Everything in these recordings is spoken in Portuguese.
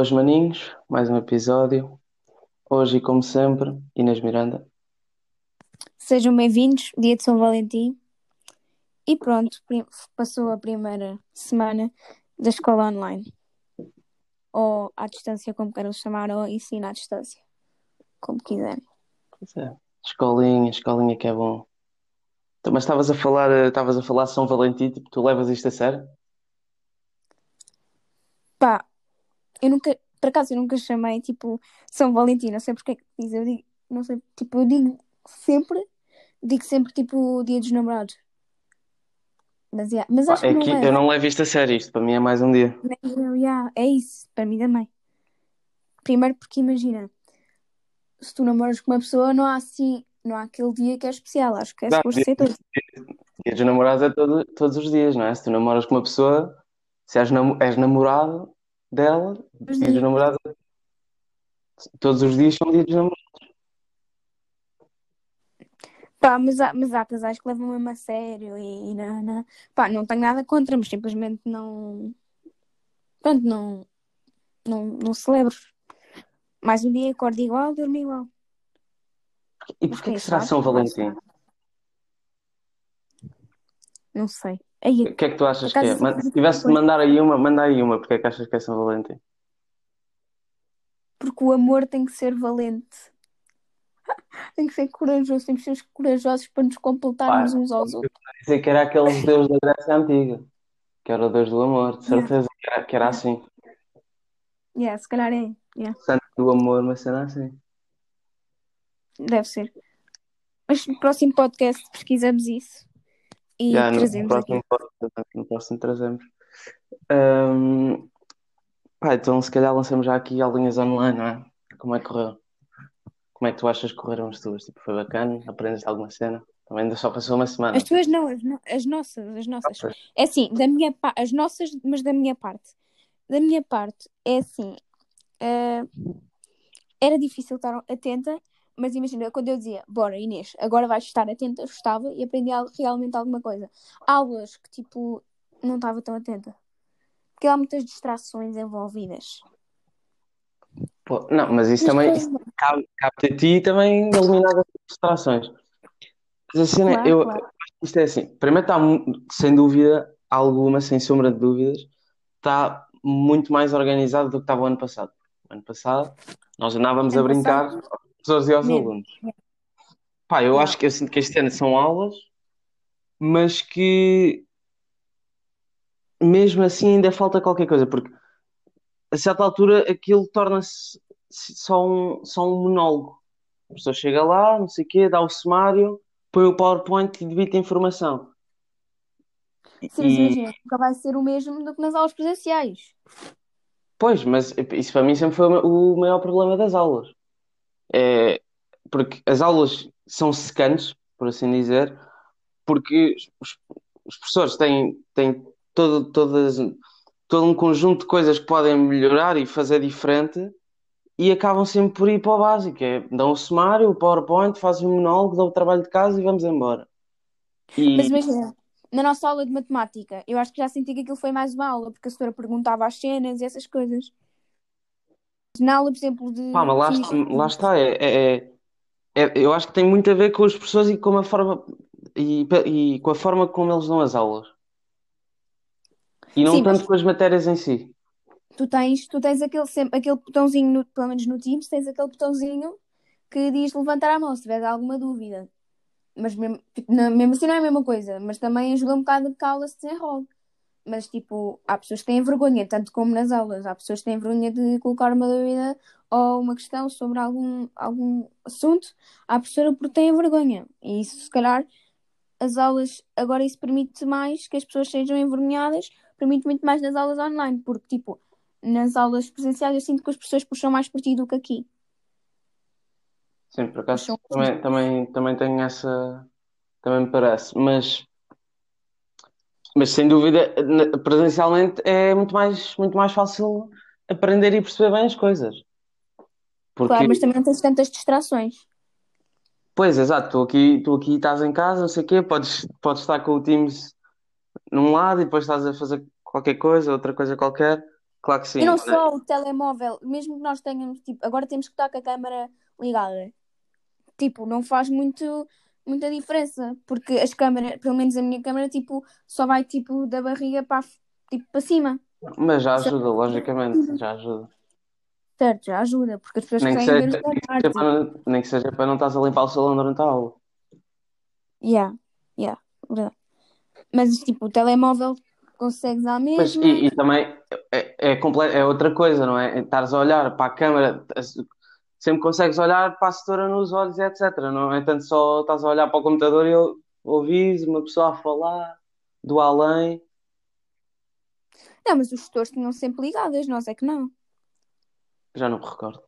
Boas maninhos, mais um episódio. Hoje, como sempre, Inês Miranda. Sejam bem-vindos, dia de São Valentim. E pronto, passou a primeira semana da escola online. Ou à distância, como queiram chamar, ou ensino à distância, como quiserem. Pois é, escolinha, escolinha que é bom. Então, Mas estavas a falar, estavas a falar de São Valentim, tipo, tu levas isto a sério? Pá, eu nunca, por acaso, eu nunca chamei tipo São Valentim, não sei porque é que diz, eu digo, não sei, tipo, eu digo sempre, digo sempre tipo Dia dos Namorados. Mas, yeah, mas acho que é não que eu não levo isto a sério, isto para mim é mais um dia. Eu, yeah, é isso, para mim também. Primeiro porque imagina, se tu namoras com uma pessoa, não há assim, não há aquele dia que é especial, acho que é suposto ser todo. dia dos namorados é todo- todos os dias, não é? Se tu namoras com uma pessoa, se és, namo- és namorado dela, Os dia dos dias. namorados, todos os dias são dia dos namorados. Pá, mas há, mas há casais que levam mesmo a sério e, e não, não. Pá, não tenho nada contra, mas simplesmente não. Pronto, não, não, não celebro. Mais um dia acordo igual, durmo igual. E porquê que será? São Valentim? Não sei. Aí, O que é que tu achas que é? Se tivesse de mandar aí uma, manda aí uma, porque é que achas que é São Valentim? porque o amor tem que ser valente. Tem que ser corajoso, temos que ser corajosos para nos completarmos uns aos eu outros. ia dizer que era aqueles deus da Grécia Antiga, que era o deus do amor, de Yeah, certeza que era, que era yeah, assim. yeah, se calhar é. Yeah, Santo do amor, uma cena assim. deve ser. Mas no próximo podcast pesquisamos isso e no trazemos aqui. próximo, podcast, no próximo trazemos. Ahm, pá, então se calhar lançamos já aqui aulinhas online, não é? Como é que correu? Como é que tu achas que correram as tuas? Tipo, foi bacana? Aprendeste alguma cena? Também ainda só passou uma As semana. tuas não, as, no- as nossas, as Ah, nossas. pois. É assim, da minha pa- as nossas, mas da minha parte. Da minha parte, é assim, eh, era difícil estar atenta, mas imagina, quando eu dizia, bora Inês, agora vais estar atenta, eu estava e aprendi al- realmente alguma coisa. Aulas que, tipo, não estava tão atenta. Porque há muitas distrações envolvidas. Pô, não, mas isso Mas também isso cabe, cabe a ti também eliminar as distrações. Mas a cena, claro, eu claro. isto é assim. Primeiro está, sem dúvida, alguma, sem sombra de dúvidas, está muito mais organizado do que estava o ano passado. O ano passado, nós andávamos a Ano brincar passado, professores e aos mesmo. alunos. Pá, eu acho que eu sinto que este ano são aulas, mas que mesmo assim ainda falta qualquer coisa, porque a certa altura aquilo torna-se só um, só um monólogo. A pessoa chega lá, não sei o quê, dá o sumário, põe o PowerPoint e debita a informação. Sim, E, imagina, nunca vai ser o mesmo do que nas aulas presenciais. pois, mas isso para mim sempre foi o maior problema das aulas. É, porque as aulas são secantes, por assim dizer, porque os, os professores têm, têm todo, todas, todo um conjunto de coisas que podem melhorar e fazer diferente e acabam sempre por ir para o básico. É, dão o sumário, o PowerPoint, fazem um monólogo, dão o trabalho de casa e vamos embora. Mas E, imagina, na nossa aula de matemática, eu acho que já senti que aquilo foi mais uma aula, porque a senhora perguntava as cenas e essas coisas. Na aula, por exemplo, pá, mas de lá, física, lá está. É, é- é- é- eu acho que tem muito a ver com os professores e com a forma, e, e com a forma como eles dão as aulas. E não sim, mas tanto com as matérias em si. tu tens, tu tens aquele, sempre, aquele botãozinho, no- pelo menos no Teams, tens aquele botãozinho que diz levantar a mão se tiver alguma dúvida. Mas mesmo, tipo, não- mesmo assim não é a mesma coisa, mas também ajuda um bocado que a aula se desenrole. Mas, tipo, há pessoas que têm vergonha, tanto como nas aulas. Há pessoas que têm vergonha de colocar uma dúvida ou uma questão sobre algum, algum assunto à professora porque têm vergonha. E isso, se calhar, as aulas, agora isso permite mais que as pessoas sejam envergonhadas, permite muito mais nas aulas online, porque, tipo, nas aulas presenciais eu sinto que as pessoas puxam mais por ti do que aqui. Sim, por acaso Puxam também, também, também tenho essa. Também me parece. Mas, mas sem dúvida, presencialmente é muito mais, muito mais fácil aprender e perceber bem as coisas. Porque, Claro, mas também não tens tantas distrações. pois, exato, tu aqui, tu aqui estás em casa, não sei o quê, podes, podes estar com o Teams num lado e depois estás a fazer qualquer coisa, outra coisa qualquer. Claro que sim. E não só o telemóvel, mesmo que nós tenhamos, tipo, agora temos que estar com a câmera ligada. Tipo, não faz muito, muita diferença, porque as câmeras, pelo menos a minha câmera, tipo, só vai tipo da barriga para, tipo, para cima. Mas já ajuda, logicamente, já ajuda. Certo, já ajuda, porque as pessoas Nem que, querem seja, ver nem, que nem que seja para não estás a limpar o salão durante a aula. Yeah, yeah, verdade. Mas tipo, o telemóvel consegues à Mas mesma. e, e também é, é, é outra coisa, não é? Estares a olhar para a câmara, sempre consegues olhar para a setora nos olhos etc. Não é tanto só estás a olhar para o computador e ou- ouvires uma pessoa a falar do além. Não, mas os gestores tinham sempre ligadas, nós é que não. Já não me recordo.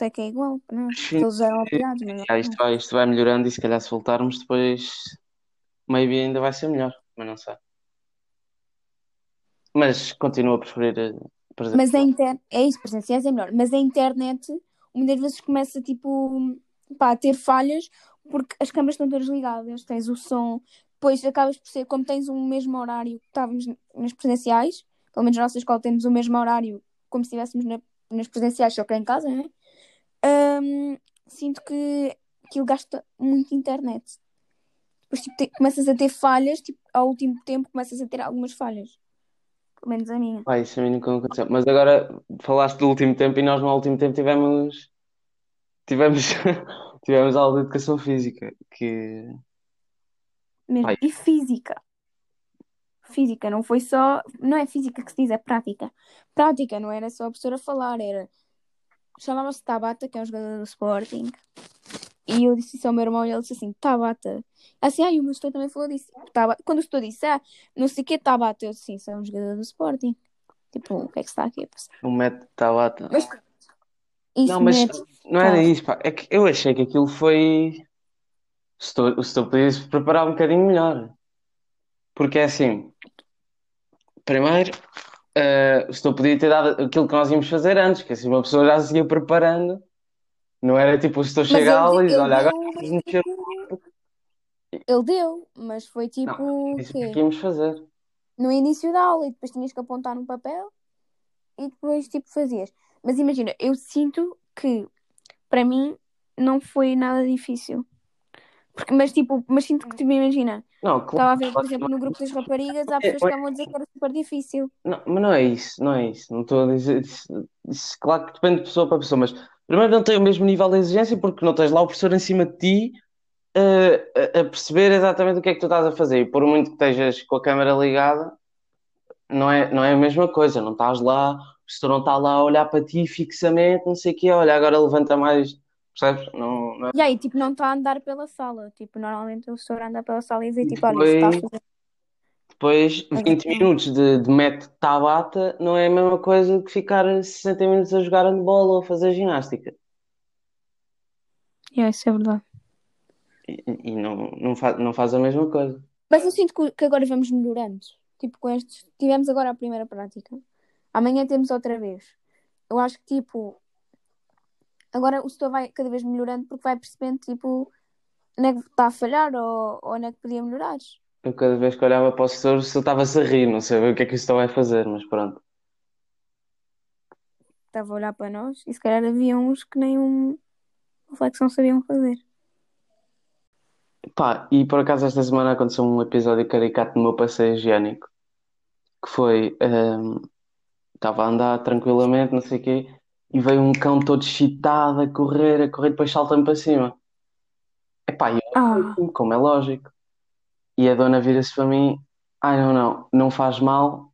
É que é igual, não? Sim. Eles eram apoiados, mas Ah, não. isto, vai, isto vai melhorando e se calhar se voltarmos depois, maybe ainda vai ser melhor, mas não sei. Mas continuo a preferir Mas a inter... é isso, presenciais é melhor. Mas a internet muitas vezes começa tipo pá, a ter falhas porque as câmaras estão todas ligadas, tens o som, depois acabas por ser, como tens o mesmo horário que estávamos nas presenciais, pelo menos na nossa escola temos o mesmo horário como se estivéssemos na- nas presenciais, só que é em casa, né? Hum, sinto que aquilo gasta muito internet. Depois tipo, te- começas a ter falhas, tipo, ao último tempo começas a ter algumas falhas. Pelo menos a minha. Pá, isso a mim nunca aconteceu. Mas agora falaste do último tempo e nós no último tempo tivemos tivemos tivemos aula de educação física que Mesmo. Ai. E física. Física, não foi só. Não é física que se diz, é prática. Prática, não era só a professora falar, era. Chamava-se Tabata, que é um jogador do Sporting. E eu disse isso ao meu irmão e ele disse assim: Tabata. Assim, ai, o meu gestor também falou disso. Tabata. Quando o gestor disse, ah, não sei o que Tabata, eu disse assim: isso é um jogador do Sporting. Tipo, o que é que se está aqui a passar? o método Tabata. Mas isso Não, mas mete. não era Tá. isso, pá. É que eu achei que aquilo foi o setor, o setor podia se preparar um bocadinho melhor. Porque é assim, primeiro, eh, o setor podia ter dado aquilo que nós íamos fazer antes, que assim uma pessoa já se ia preparando. Não era tipo o setor Mas chega à aula e olha, agora vamos mexer. Ele deu, mas foi tipo. Não, o é o quê? que íamos fazer. no início da aula e depois tinhas que apontar num papel e depois tipo fazias. Mas imagina, eu sinto que para mim não foi nada difícil. Porque, mas tipo, mas sinto que tipo, imagina, Não, estava claro. a ver, por exemplo, no grupo das raparigas, há pessoas que estavam a dizer que era super difícil. Não, mas não é isso, não é isso. Não estou a dizer isso, isso, claro que depende de pessoa para pessoa, mas primeiro não tem o mesmo nível de exigência porque não tens lá o professor em cima de ti eh, a, a perceber exatamente o que é que tu estás a fazer. E por muito que estejas com a câmera ligada, não é, não é a mesma coisa. Não estás lá, o professor não está lá a olhar para ti fixamente, não sei o quê, olha, agora levanta mais, percebes? Não, não é- E aí, tipo, não está a andar pela sala. Tipo, normalmente o professor anda pela sala e diz tipo, olha, isso está a fazer. Depois Mas 20 não. minutos de, de método Tabata não é a mesma coisa que ficar 60 minutos a jogar handball ou a fazer ginástica. Yeah, isso é verdade. E, e não, não, faz, não faz a mesma coisa. Mas eu sinto que, que agora vamos melhorando. Tipo, com estes. Tivemos agora a primeira prática. Amanhã temos outra vez. Eu acho que, tipo. Agora o setor vai cada vez melhorando porque vai percebendo, tipo. Onde é que está a falhar ou, ou onde é que podia melhorar. Eu cada vez que olhava para o se eu estava-se a rir, não sei o que é que o setor vai fazer, mas pronto. Estava a olhar para nós e se calhar havia uns que nem um reflexão sabiam fazer. Pá, e por acaso esta semana aconteceu um episódio caricato no meu passeio higiênico, que foi, ehm, estava a andar tranquilamente, não sei o quê, e veio um cão todo excitado a correr, a correr, depois salta-me para cima. Epá, eu Ah, como é lógico. E a dona vira-se para mim, ai não, não, não faz mal,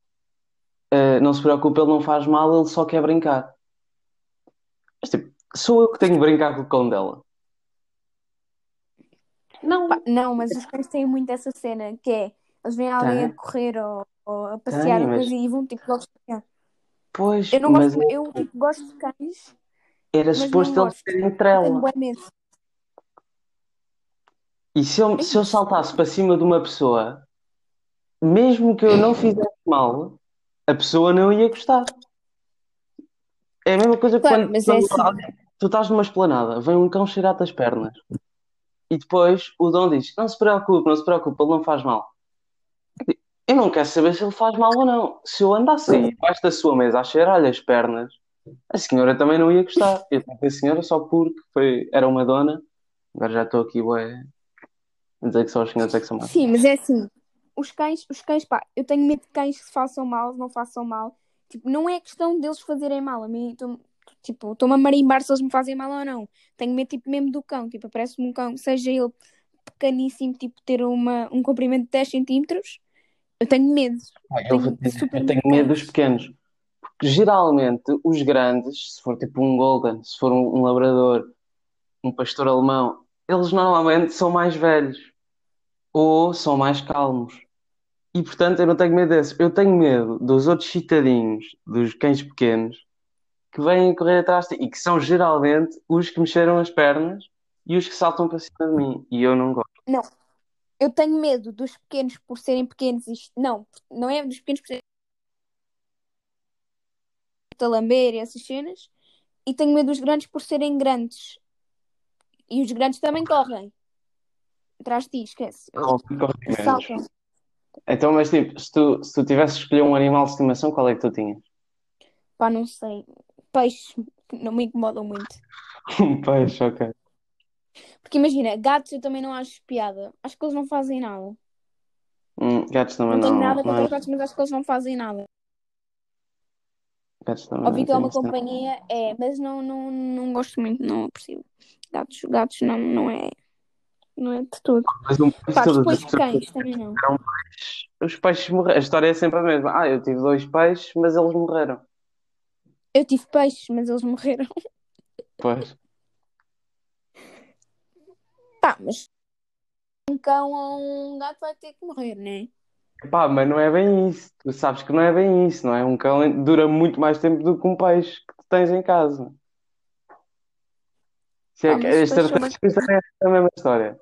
eh, não se preocupe, ele não faz mal, ele só quer brincar. Mas tipo, sou eu que tenho que brincar com o cão dela. Não, pá, não, mas os cães têm muito essa cena que é eles veem alguém a correr ou, ou a passear tem, mas, e vão tipo logo passear. pois, Eu não mas gosto, eu tipo, gosto de cães, era mas suposto eles terem Tenho trela. E se eu, É se eu saltasse para cima de uma pessoa, mesmo que eu não fizesse mal, a pessoa não ia gostar. É a mesma coisa que Claro, quando, mas é quando assim. tu estás numa esplanada, vem um cão cheirar-te as pernas e depois o Dom diz: Não se preocupe, não se preocupe, ele não faz mal. Eu não quero saber se ele faz mal ou não. Se eu andasse aí debaixo da sua mesa a cheirar-lhe as pernas, a senhora também não ia gostar. Eu a senhora só porque foi, era uma dona. Agora já estou aqui, ué, dizer que só os senhores é que são mais. Sim, mas é assim. Os cães, os cães, pá, eu tenho medo de cães que se façam mal, não façam mal. Tipo, não é questão deles fazerem mal. A mim, tô- tipo, estou-me a marimbar se eles me fazem mal ou não. Tenho medo, tipo, mesmo do cão. Tipo, parece-me um cão, seja ele pequeníssimo, tipo, ter uma, um comprimento de 10 centímetros. Eu tenho medo. Ah, eu, Tenho dizer, eu tenho medo dos pequenos. Porque geralmente os grandes, se for tipo um Golden, se for um, um labrador, um pastor alemão, eles normalmente são mais velhos ou são mais calmos. E portanto eu não tenho medo desses. Eu tenho medo dos outros citadinhos, dos cães pequenos, que vêm correr atrás de ti e que são geralmente os que mexeram as pernas e os que saltam para cima de mim. E eu não gosto. Não, eu tenho medo dos pequenos por serem pequenos. Isto, não, não é dos pequenos por serem a e essas cenas. E tenho medo dos grandes por serem grandes. E os grandes também correm. Atrás de ti, esquece. Menos. Saltam. Então, mas tipo, se tu, se tu tivesses de escolher um animal de estimação, qual é que tu tinhas? Pá, não sei. Peixes não me incomodam muito. Um peixe, ok. Porque imagina, gatos eu também não acho piada. Acho que eles não fazem nada. Hum, gatos também Não tenho não. nada não contra é- os gatos, mas acho que eles não fazem nada. Gatos também Óbvio não que é uma tenho companhia, é, mas não, não, não gosto muito, não aprecio. Gatos, gatos não, não é. Não é de tudo. Mas um Pá, depois pessoas cães também não. os peixes morreram. A história é sempre a mesma. Ah, eu tive dois peixes, mas eles morreram. Eu tive peixes, mas eles morreram. Pois. Pá, mas um cão ou um gato vai ter que morrer, né? Pá, mas não é bem isso. Tu sabes que não é bem isso, não é? Um cão dura muito mais tempo do que um peixe que tu tens em casa. Se é Ah, as tartarugas também é a mesma história.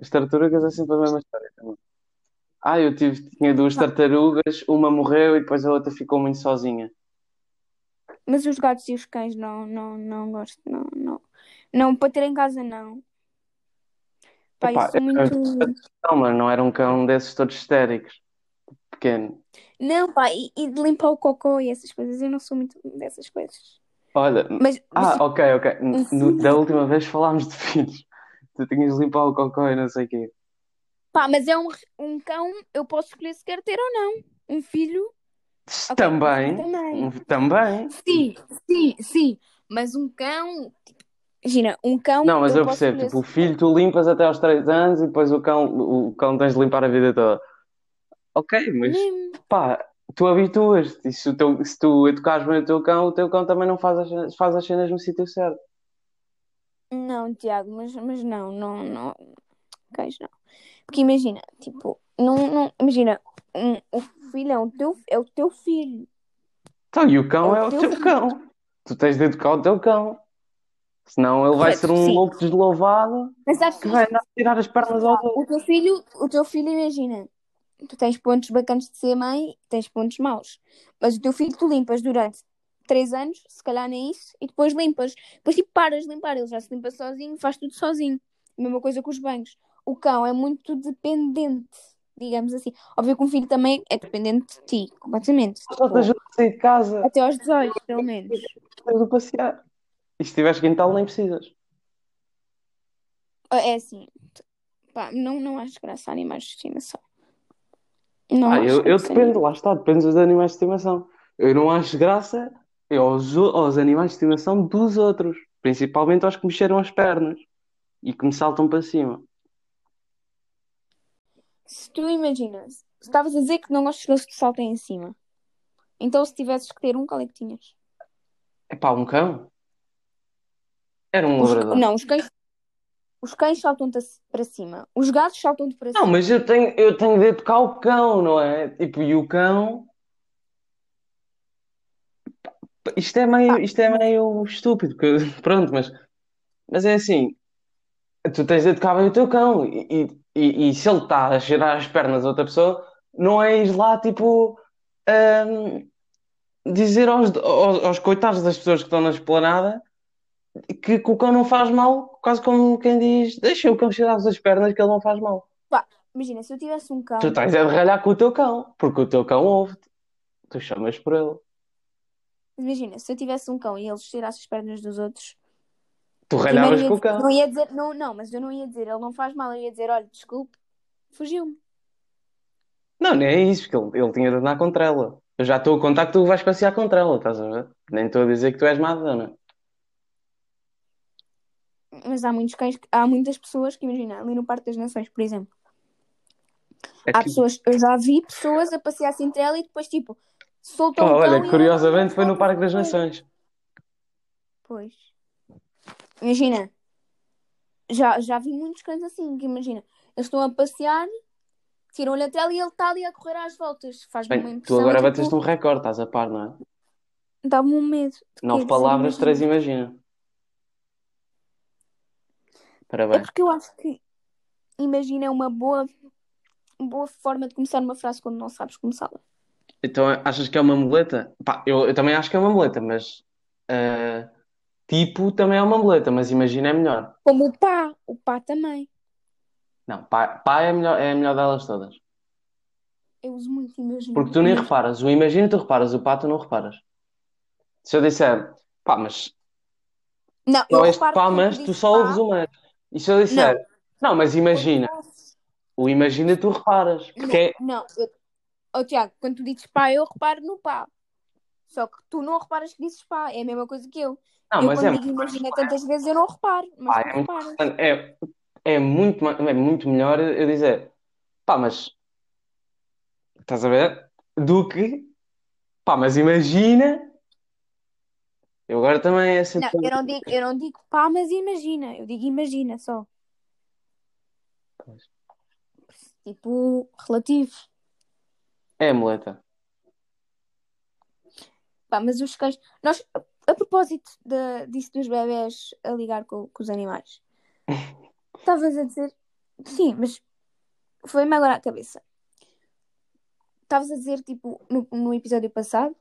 As tartarugas é sempre a mesma história também. Ah, eu tive, tinha duas tartarugas, uma morreu e depois a outra ficou muito sozinha. mas os gatos e os cães não, não, não gosto, não, não. Não, para ter em casa não. Pá, Epá, sou eu- muito. não, mas não era um cão desses todos histéricos, pequeno. Não, pá, e, e de limpar o cocô e essas coisas, eu não sou muito dessas coisas. Olha, Mas, ah, ok, ok. No- da última vez falámos de filhos. Tu tinhas de limpar o cocó e não sei o quê. Pá, mas é um, um cão, eu posso escolher se quero ter ou não. Um filho, ok, um filho Também, também. também. Sim, sim, sim. Mas um cão, imagina, um cão Não, mas eu eu percebo, tipo, o filho tu limpas até aos 3 anos e depois o cão, o cão tens de limpar a vida toda. Ok, mas mesmo. pá, tu habituas-te. E se, teu, se tu educares bem o teu cão, o teu cão também não faz as, faz as cenas no sítio certo. Não, Tiago, mas, mas não, não, não. Cães não. Porque imagina, tipo, não, não, imagina, um, o filho é o teu, é o teu filho. Então, e o É cão é o o teu teu cão. Tu tens de educar o teu cão. Senão ele vai ser Correto, um sim. louco deslouvado Mas que vai andar a tirar as pernas ao o teu filho, o teu filho, imagina, tu tens pontos bacanas de ser mãe, tens pontos maus. Mas o teu filho tu limpas durante três anos, se calhar nem isso, e depois limpas. Depois tipo paras de limpar, ele já se limpa sozinho, faz tudo sozinho. Mesma coisa com os banhos. O cão é muito dependente, digamos assim. Óbvio que um filho também é dependente de ti, completamente. Só te ajuda a sair de casa, até aos 18, pelo menos. tens de passear. E se tiveres quintal, nem precisas. É assim, pá, não, não acho graça a animais de estimação. Não Ah, eu, eu dependo, lá está, depende dos animais de estimação. Eu não acho graça aos, aos animais de estimação dos outros, principalmente aos que mexeram as pernas e que me saltam para cima. Se tu imaginas, estavas a dizer que não gostas que eles te saltem em cima. Então, se tivesses que ter um, qual é que tinhas? É pá, um cão? Era um Os, labrador. não, os cães, os cães saltam-te para cima. Os gatos saltam-te para Não, cima. mas eu tenho, eu tenho de educar o cão, não é? Tipo, e o cão. Isto é meio, isto é meio estúpido, porque, pronto, mas, mas é assim, tu tens de educar bem o teu cão e, e, e se ele está a cheirar as pernas a outra pessoa, não é ir lá, tipo, hum, dizer aos, aos, aos coitados das pessoas que estão na esplanada que, que o cão não faz mal, quase como quem diz, deixa o cão cheirar as pernas que ele não faz mal. pá, imagina, se eu tivesse um cão, Tu tens é de ralhar com o teu cão, porque o teu cão ouve-te. Tu chamas por ele. imagina, se eu tivesse um cão e ele estirasse as pernas dos outros, Tu ralhavas com o cão. não ia dizer, não, não, mas eu não ia dizer, ele não faz mal, eu ia dizer, olha, desculpe, fugiu-me. Não, nem é isso, porque ele, ele tinha de andar contra ela. Eu já estou a contar que tu vais passear contra ela, estás a ver? Nem estou a dizer que tu és má dona. Mas há muitos cães, que- há muitas pessoas que, imagina, ali no Parque das Nações, por exemplo, É há pessoas, eu já vi pessoas a passear-se entre ela e depois, tipo, soltam pá, o cão olha, curiosamente foi no Parque das. Nações. Pois. Imagina, já, já vi muitos cães assim, que imagina, eles estão a passear, tiram-lhe a tela e ele está ali a correr às voltas. Uma Bem, tu impressão, agora tipo, bateste um recorde, estás a par, não é? dá-me um medo. Nove? Dizer, palavras, três imagina. Imagina. É Parabéns. porque eu acho que imagina é uma boa, boa forma de começar uma frase quando não sabes começá-la. Então achas que é uma muleta? Pá, eu, eu também acho que é uma muleta, mas ah, tipo também é uma muleta, mas imagina é melhor. Como o pá, o pá também. Não, pá, pá é a melhor, é a melhor delas todas. Eu uso muito imagina. Porque tu nem reparas. O imagina tu reparas, o pá tu não reparas. Se eu disser, pá, mas Não, eu só este pá, mas tu só ouves o mas. E se eu disser, não, não, mas imagina, o imagina tu reparas. Porque é, não, não. Eu, oh, Tiago, quando tu dizes pá, eu reparo no pá. Só que tu não reparas que dizes pá, é a mesma coisa que eu. não, eu mas quando é, digo imagina tantas vezes eu não reparo, mas tu é reparas. é, é muito, é muito melhor eu dizer, pá, mas estás a ver? Do que, pá, mas imagina. Eu agora também é sempre. Não, eu não digo, eu não digo pá, mas imagina. Eu digo imagina só. Tipo, relativo. É muleta. Pá, mas os cães. Nós, a, a propósito de, disso dos bebés a ligar com, com os animais, estavas a dizer. Sim, mas foi-me agora à cabeça. Estavas a dizer, tipo, no, no episódio passado,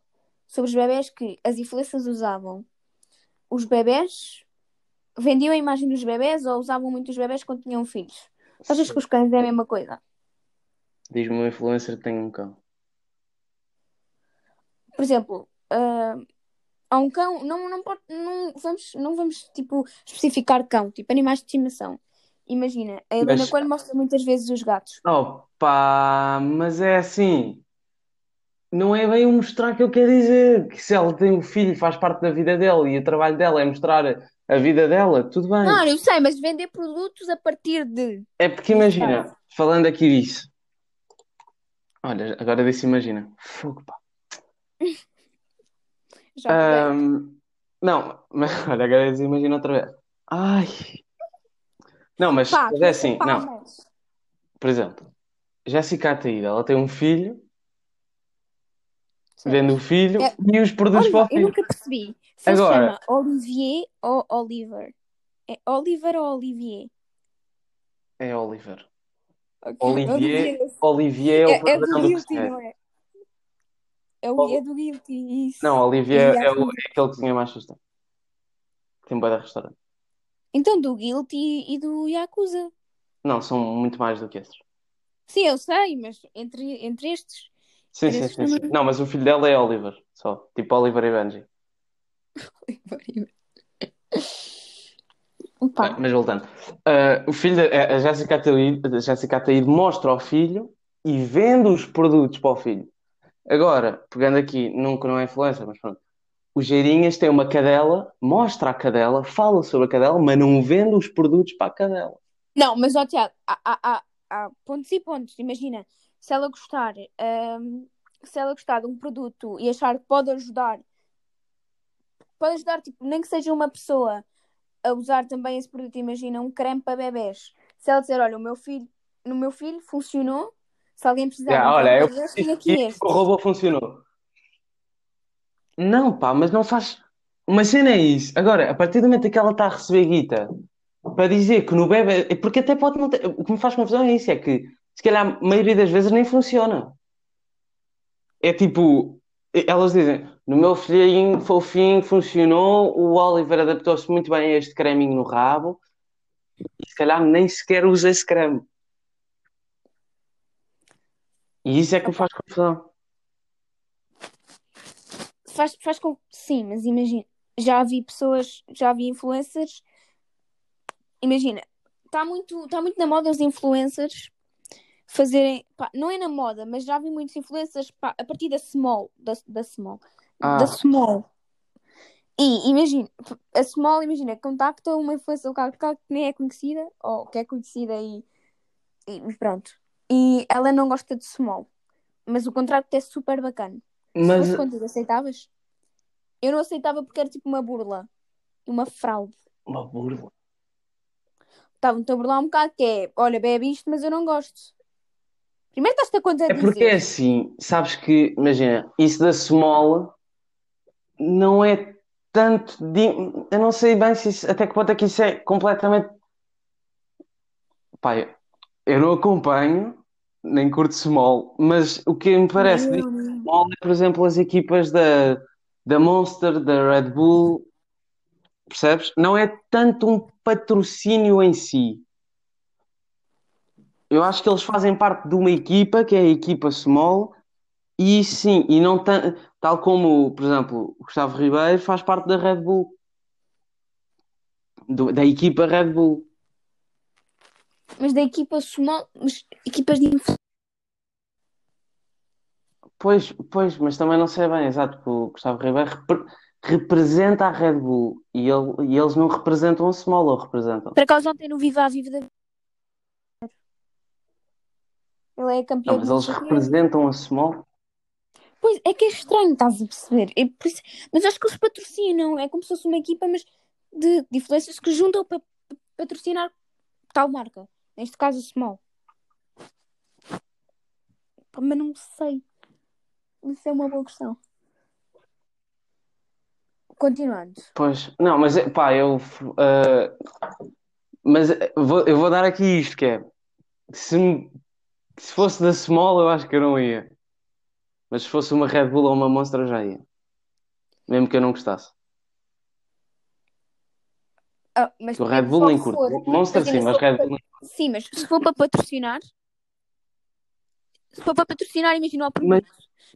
sobre os bebés que as influências usavam. Os bebés vendiam a imagem dos bebés ou usavam muito os bebés quando tinham filhos. Achas que os cães é a mesma coisa? Diz-me um influencer que tem um cão. Por exemplo, ah, há um cão, não, não, pode, não, vamos, não vamos tipo, especificar cão, tipo animais de estimação. Imagina, a Helena Mas- Coelho mostra muitas vezes os gatos. Opa, mas é assim. Não é bem o mostrar que eu quero dizer. Que se ela tem um filho, faz parte da vida dela e o trabalho dela é mostrar a vida dela, tudo bem. Não, eu sei, mas vender produtos a partir de. É porque imagina, falando aqui disso. Olha, agora disse imagina. Fogo, pá. Já. Ahm, não, mas olha, agora disse imagina outra vez. Ai. Não, mas, Pá, é assim, pá, não. mas- Por exemplo, Jéssica Ataída, ela tem um filho, Vende o filho É. e os produtos para o Olha, eu filho. nunca percebi. Se Agora- chama Olivier ou Oliver? É Oliver ou Olivier? É Oliver. Ok, Olivier, Olivier é É, o é do padrão do Guilty, não é? É o é do Guilty, isso. Não, Olivier é, o, é aquele que cozinha mais sustento. Tem boa restaurante. Então, do Guilty e do Yakuza. Não, são muito mais do que esses. Sim, eu sei, mas entre, entre estes. Sim, sim, sim, sim. Não, mas o filho dela é Oliver, só. Tipo Oliver e Benji. Pá, Bem, mas voltando. Ah, o filho, da- a Jéssica Ataíde, a Jéssica Ataíde mostra ao filho e vende os produtos para o filho. Agora, pegando aqui, nunca não é influencer, mas pronto. O Geirinhas tem uma cadela, mostra a cadela, fala sobre a cadela, mas não vende os produtos para a cadela. Não, mas ó Tiago, há, há, há, há pontos e pontos. Imagina, se ela gostar, hum, se ela gostar de um produto e achar que pode ajudar, pode ajudar, tipo, nem que seja uma pessoa a usar também esse produto. Imagina, um creme para bebés. Se ela dizer, olha, o meu filho, no meu filho funcionou, se alguém precisar um olha, eu bebés, disse aqui este. o robô funcionou. Não, pá, mas não faz. Uma cena é isso. Agora, a partir do momento que ela está a receber guita para dizer que no bebê. Porque até pode não ter. O que me faz confusão é isso: é que se calhar a maioria das vezes nem funciona. É tipo. Elas dizem: no meu filhinho fofinho funcionou, o Oliver adaptou-se muito bem a este creminho no rabo e se calhar nem sequer usa esse creme. E isso é que me faz confusão. Faz, faz com. Sim, mas imagina. Já vi pessoas, já vi influencers. Imagina, está muito, tá muito na moda os influencers fazerem. pá, não é na moda, mas já vi muitos influencers pá, a partir da small. Da, da small. Ah, Da small. E imagina, a small, imagina, contacta uma influencer local que nem é conhecida, ou que é conhecida e, e pronto. E ela não gosta de small. Mas o contrato é super bacana. Se mas contigo, aceitavas? Eu não aceitava porque era tipo uma burla. e Uma fraude. uma burla. Estavam-te a burlar um bocado que é, olha, bebe isto, mas eu não gosto. Primeiro estás-te a É contradizer. porque é assim, sabes que, imagina, isso da small não é tanto de. Eu não sei bem se isso- até que ponto é que isso é completamente. Pá, eu- não acompanho, nem curto small, mas o que me parece de small é, por exemplo, as equipas da, da Monster, da Red Bull, percebes? Não é tanto um patrocínio em si. Eu acho que eles fazem parte de uma equipa, que é a equipa small, e sim, e não tan- tal como, por exemplo, o Gustavo Ribeiro faz parte da Red Bull, do- da equipa Red Bull. Mas da equipa small, mas equipas de Pois, pois, mas também não sei bem, exato, porque o Gustavo Ribeiro repre- representa a Red Bull e, ele, e eles não representam a Small, ou representam? Por acaso ontem no Viva a Viva da Ele é Não, campeão mas eles não sei o quê. representam a Small? Pois é que é estranho, estás a perceber? É Mas acho que eles patrocinam, é como se fosse uma equipa, mas de, de influências que juntam para patrocinar tal marca. Neste caso, a Small. Mas não sei. Isso é uma boa questão. Continuando. Pois, não, mas é- pá, eu. eh, mas eh, vou- eu vou dar aqui isto, que é. Se, me- se fosse da Small, eu acho que eu não ia. Mas se fosse uma Red Bull ou uma Monster, eu já ia. Mesmo que eu não gostasse. Ah, mas O Red só Bull nem curto. Monster sim, mas se for Red para- Bull. Sim, mas se for para patrocinar, se for para patrocinar, imagina o produto.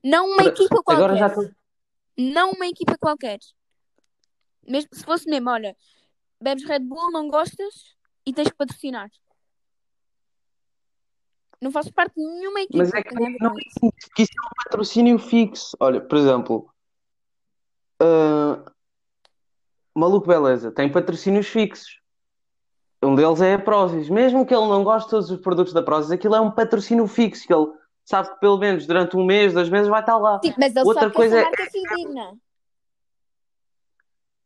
Não uma equipa agora já qualquer. estou. Não uma equipa qualquer. Mesmo se fosse mesmo, olha, bebes Red Bull, não gostas e tens que patrocinar. Não faço parte de nenhuma equipa. Mas é que não é isso. isso, porque isso é um patrocínio fixo. Olha, por exemplo, ah, Maluco Beleza tem patrocínios fixos. Um deles é a Prozis. Mesmo que ele não goste de todos os produtos da Prozis, aquilo é um patrocínio fixo, que ele sabe que pelo menos durante um mês, dois meses vai estar lá. Sim, mas ele Outra sabe que coisa essa é- marca é fidedigna.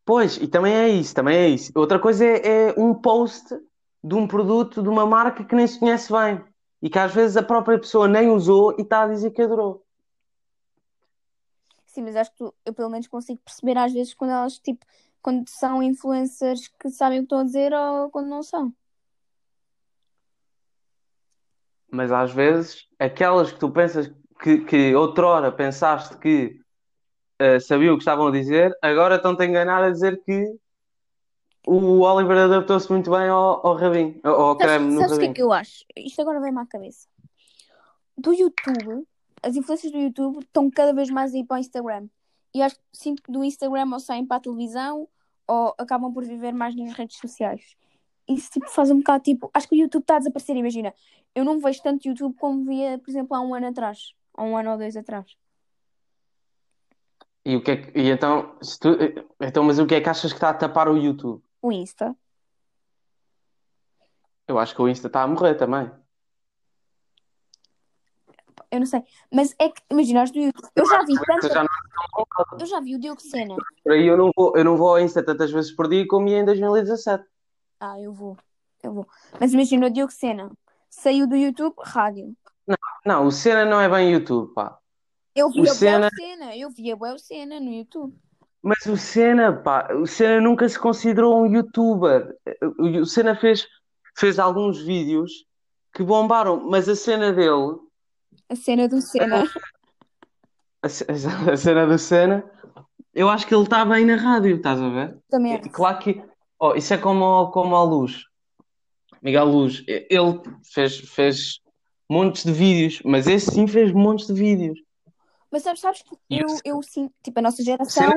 Pois, e também é isso, também é isso. Outra coisa é, é um post de um produto, de uma marca que nem se conhece bem. E que às vezes a própria pessoa nem usou e está a dizer que adorou. Sim, mas acho que tu- eu pelo menos consigo perceber às vezes quando elas, tipo, quando são influencers que sabem o que estão a dizer ou quando não são. Mas às vezes, aquelas que tu pensas que, que outrora pensaste que eh, sabiam o que estavam a dizer, agora estão-te a enganar a dizer que o Oliver adaptou-se muito bem ao, ao rabinho, ao, ao creme Sabes, no sabes o que é que eu acho? Isto agora vem-me à cabeça. Do YouTube, as influências do YouTube estão cada vez mais a ir para o Instagram. E acho que sinto que do Instagram ou saem para a televisão ou acabam por viver mais nas redes sociais. Isso tipo, faz um bocado tipo. Acho que o YouTube está a desaparecer. Imagina, eu não vejo tanto YouTube como via, por exemplo, há um ano atrás. Há um ano ou dois atrás. E, o que é que- e então, tu- então, mas o que é que achas que está a tapar o YouTube? O Insta. Eu acho que o Insta está a morrer também. Eu não sei. Mas é que, imagina, do YouTube. Eu já vi já não- Eu já vi o Diogo Sena. por aí eu não vou, eu não vou ao Insta tantas vezes por dia como ia em 2017. Ah, eu vou. Eu vou. Mas imagina, o Diogo Sena saiu do YouTube, rádio. Não, o Cena não é bem YouTube, pá. Eu via O Sena. Eu via o Sena no YouTube. Mas o Senna, pá, o Senna nunca se considerou um youtuber. O Senna fez, fez alguns vídeos que bombaram, mas a cena dele, A cena do Sena. a, ce- a cena do Senna, eu acho que ele está bem na rádio, estás a ver? Também acho. Claro que, oh, isso é como, como a Luz, Miguel Luz, ele fez, fez montes de vídeos, mas esse sim fez montes de vídeos. Mas sabes, sabes que eu, eu sim, tipo, a nossa A geração,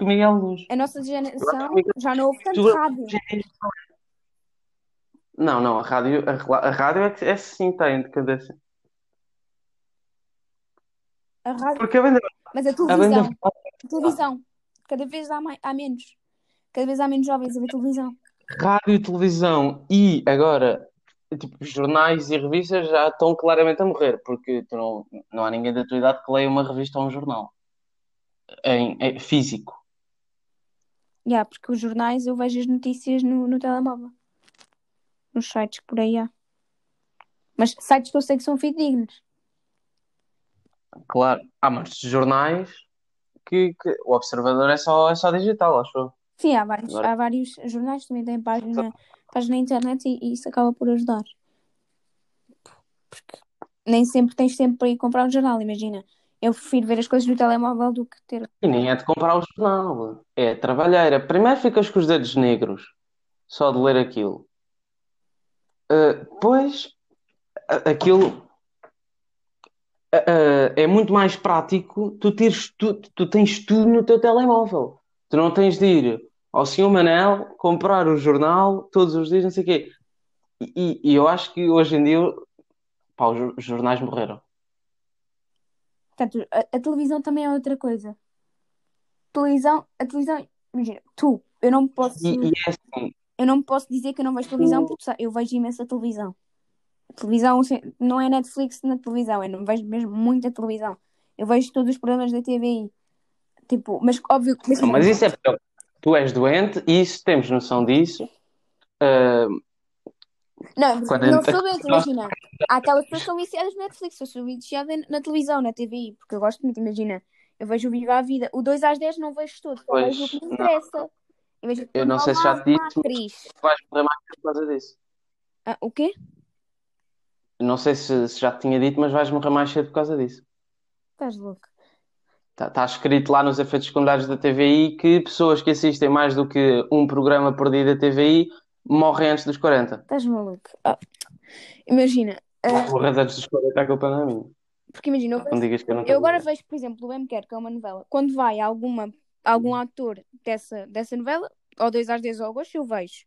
o Miguel Luz. a nossa geração já não ouve tanto rádio. Não, não, a rádio, a, a rádio é essa sim tem decadência. A rádio, Porque a venda, mas a a venda televisão, a televisão, cada vez há, mais, há menos. Cada vez há menos jovens a ver televisão. rádio e televisão e agora, tipo, jornais e revistas já estão claramente a morrer, porque não, não há ninguém da tua idade que leia uma revista ou um jornal em, em físico. Yeah, porque os jornais eu vejo as notícias no, no telemóvel. Nos sites que por aí há. Mas sites que eu sei que são fidedignos. Claro, há muitos jornais que, que o observador é só, é só digital, acho eu. Sim, há vários, Agora- há vários jornais que também têm página, página na internet e, e isso acaba por ajudar. Porque nem sempre tens tempo para ir comprar um jornal, imagina. Eu prefiro ver as coisas no telemóvel do que ter. E nem é de comprar o jornal, é a trabalheira. Primeiro ficas com os dedos negros, só de ler aquilo. Uh, Depois, a- aquilo uh, é muito mais prático. Tu, teres tu, tu tens tudo no teu telemóvel. Tu não tens de ir ao Senhor Manel comprar o jornal todos os dias, não sei o quê. E, e- eu acho que hoje em dia, pá, os jor- os jornais morreram. Portanto, a, a televisão também é outra coisa. Televisão, a televisão, imagina, tu, eu não posso, E, e é assim, eu não posso dizer que eu não vejo televisão porque sabe, eu vejo imensa televisão. Televisão assim, não é Netflix na televisão, eu não vejo mesmo muita televisão. Eu vejo todos os programas da TVI. Tipo, mas óbvio que. Não, mas isso é tu és doente e isso temos noção disso. Ah, Não, Quando não sou doente, imagina. Há aquelas pessoas que são viciadas na Netflix, eu sou viciada na televisão, na TVI, porque eu gosto muito, imagina. Eu vejo o Viva a Vida. O 2 às 10 não vejo todo, só Pois, vejo o que me interessa. Imagina, Eu não sei se já te disse, vais morrer mais cedo por causa disso. Ah, o quê? Não sei se, se já te tinha dito, mas vais morrer mais cedo por causa disso. Estás louco. Está tá escrito lá nos efeitos secundários da TVI que pessoas que assistem mais do que um programa por dia da TVI morrem antes dos 40. Estás maluco. Ah, imagina. Morres antes dos 40, a culpa não é minha. porque imagina, eu Não digas que eu não Eu agora vejo, por exemplo, o M. Quer, que é uma novela. Quando vai alguma, algum ator dessa, dessa novela, ou 2 às 10 ou Gosto, eu vejo.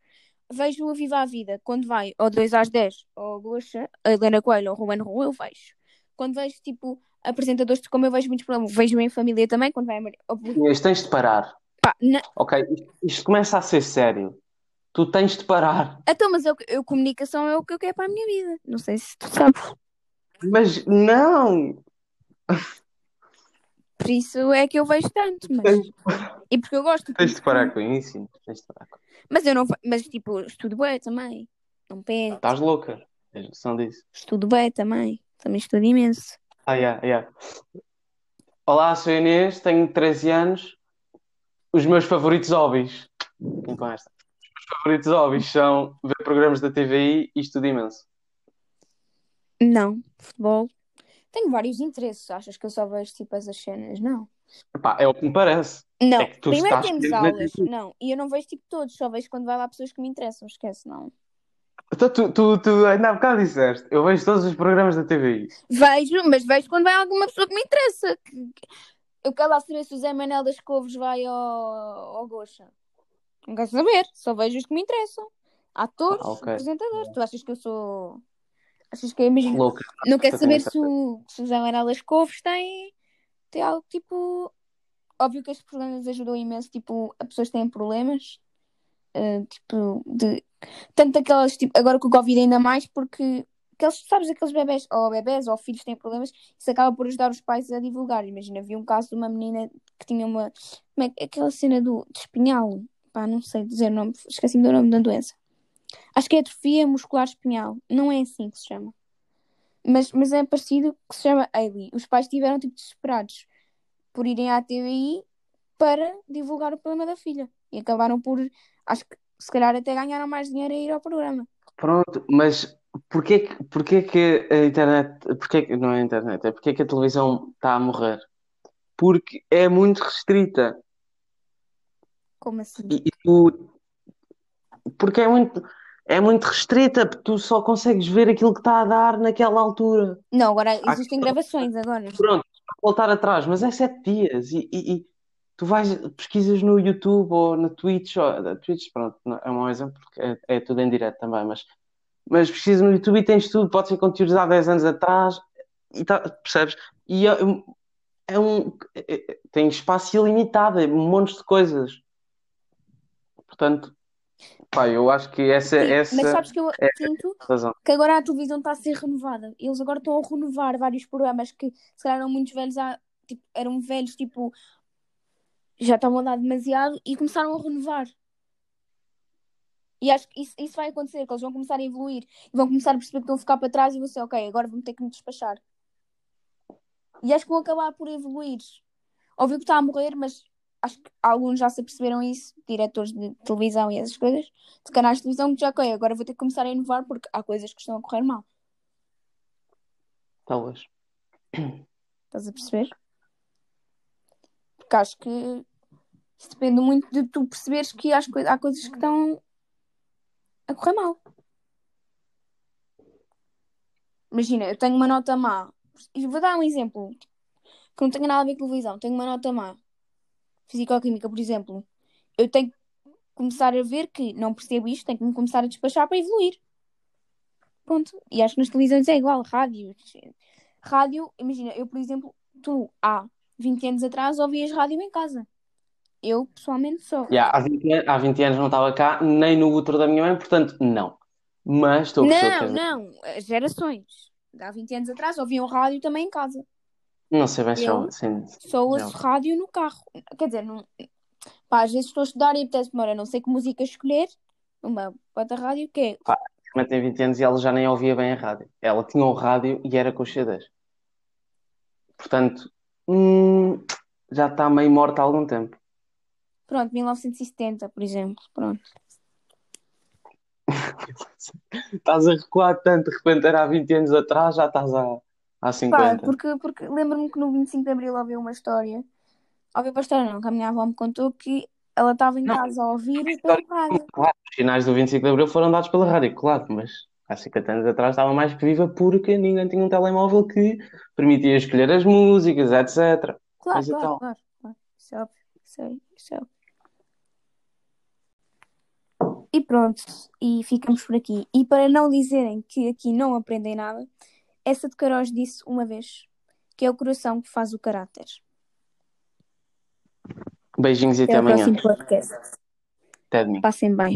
Vejo o Viva a Vida. Quando vai ou 2 às 10 ou Gosto, a Helena Coelho ou Ruben Rua, eu vejo. Quando vejo, tipo, apresentadores como eu vejo muitos programas, vejo em família também, quando vai a Inês, tens de parar. Pá, na- Ok, isto, isto começa a ser sério. Tu tens de parar. Então, mas eu, eu, comunicação é o que eu quero para a minha vida. Não sei se tu sabes. Mas não! Por isso é que eu vejo tanto, mas... E porque eu gosto. tens de parar com isso. Tens de parar com Mas eu não... Mas, tipo, estudo bem também. Não penso. Estás louca. Tens noção disso. Estudo bem também. Também estudo imenso. Ah, yeah, yeah. Olá, sou Inês, tenho 13 anos. Os meus favoritos hobbies. Com esta. Os meus favoritos hobbies são ver programas da TVI e estudo imenso. Não, futebol. Tenho vários interesses. Achas que eu só vejo tipo essas cenas? Não. Epá, é o que me parece. Não, É primeiro temos aulas. Não, e eu não vejo tipo todos, só vejo quando vai lá pessoas que me interessam. Esquece, não. Então, tu, tu, tu ainda há bocado disseste, eu vejo todos os programas da TVI. Vejo, mas vejo quando vai alguma pessoa que me interessa. Eu quero lá saber se o Zé Manel das Couves vai ao, ao Gocha. Não quero saber, só vejo os que me interessam. Atores, Ah, ok. apresentadores. Tu achas que eu sou. Achas que eu imagino. Louca. Não quer Eu saber se o, se o Zé Manuel das Couves tem, tem algo tipo. Óbvio que estes programas ajudam imenso, tipo, a pessoas têm problemas. Eh, tipo, de. Tanto aquelas, tipo, agora com o Covid ainda mais, porque aqueles, sabes, aqueles bebés, ou bebés ou filhos têm problemas, isso acaba por ajudar os pais a divulgar. Imagina, havia um caso de uma menina que tinha uma. Como é, que- aquela cena do, de espinhal, pá, não sei dizer o nome, esqueci-me do nome da doença. Acho que é atrofia muscular espinhal, não é assim que se chama. Mas, mas é parecido que se chama Ailey. Os pais estiveram tipo desesperados por irem à TVI para divulgar o problema da filha. E acabaram por, acho que se calhar até ganharam mais dinheiro a ir ao programa. Pronto, mas porquê, que- porquê que a internet, porquê que, não é a internet, é porquê que a televisão está a morrer? Porque é muito restrita. Como assim? E, e tu, porque é muito, é muito restrita, porque tu só consegues ver aquilo que está a dar naquela altura. Não, agora Há- existem gravações agora. Pronto, voltar atrás, mas é sete dias e- e tu vais, pesquisas no YouTube ou na Twitch, ou, na Twitch, pronto, é um exemplo porque é, é tudo em direto também, mas, mas pesquisas no YouTube e tens tudo, pode ser conteúdos há 10 anos atrás, e tá, percebes? E é, um- é um, é- é- tem espaço ilimitado, é um monte de coisas. Portanto, pá, eu acho que essa, Sim, essa mas sabes que eu é sinto que agora a televisão está a ser renovada. Eles agora estão a renovar vários programas que se calhar eram muitos velhos, há, tipo, eram velhos, tipo, já estavam a dar demasiado e começaram a renovar. E acho que isso, isso vai acontecer, que eles vão começar a evoluir e vão começar a perceber que estão a ficar para trás e vão ser, ok, agora vamos ter que nos despachar. E acho que vão acabar por evoluir. Óbvio que está a morrer, mas acho que alguns já se aperceberam isso, diretores de televisão e essas coisas, de canais de televisão, que já, ok, agora vou ter que começar a inovar porque há coisas que estão a correr mal. Talvez. Estás a perceber? Porque acho que isso depende muito de tu perceberes que há, coi- há coisas que estão a correr mal. Imagina, eu tenho uma nota má. Vou dar um exemplo que não tenha nada a ver com televisão. Tenho uma nota má. Físico-química, por exemplo. Eu tenho que começar a ver que não percebo isto, tenho que me começar a despachar para evoluir. Pronto. E acho que nas televisões é igual. Rádio. Rádio, imagina, eu, por exemplo, tu há 20 anos atrás ouvias rádio em casa. Eu, pessoalmente, só. Yeah, há 20, an- há 20 anos não estava cá, nem no útero da minha mãe, portanto, não. Mas estou a o Não, não. As gerações. Há 20 anos atrás ouviam rádio também em casa. Não sei bem se Eu sim, só ouço rádio no carro. Quer dizer, não... Pá, às vezes estou a estudar e apetece-me, olha, não sei que música escolher. Uma bota rádio que é. Pá, minha tem 20 anos e ela já nem ouvia bem a rádio. Ela tinha um rádio e era com os CDs. Portanto, hum, já está meio morta há algum tempo. Pronto, 1970, por exemplo. Pronto. Estás a recuar tanto, de repente era há 20 anos atrás, já estás há, há Pá, 50. porque, porque lembro-me que no 25 de Abril ouvi uma história. Ouvi uma história, não, que a minha avó me contou que ela estava em Não, casa a ouvir pela rádio. claro, os finais do 25 de Abril foram dados pela rádio, claro, mas há 50 anos atrás estava mais que viva porque ninguém tinha um telemóvel que permitia escolher as músicas, etc. Claro, Mas claro, então, claro, claro. Isso é óbvio. Isso é, isso é óbvio. E pronto, e ficamos por aqui. E para não dizerem que aqui não aprendem nada, essa de Queiroz disse uma vez que é o coração que faz o caráter. beijinhos e até Até o amanhã. próximo podcast. Até. Passem bem.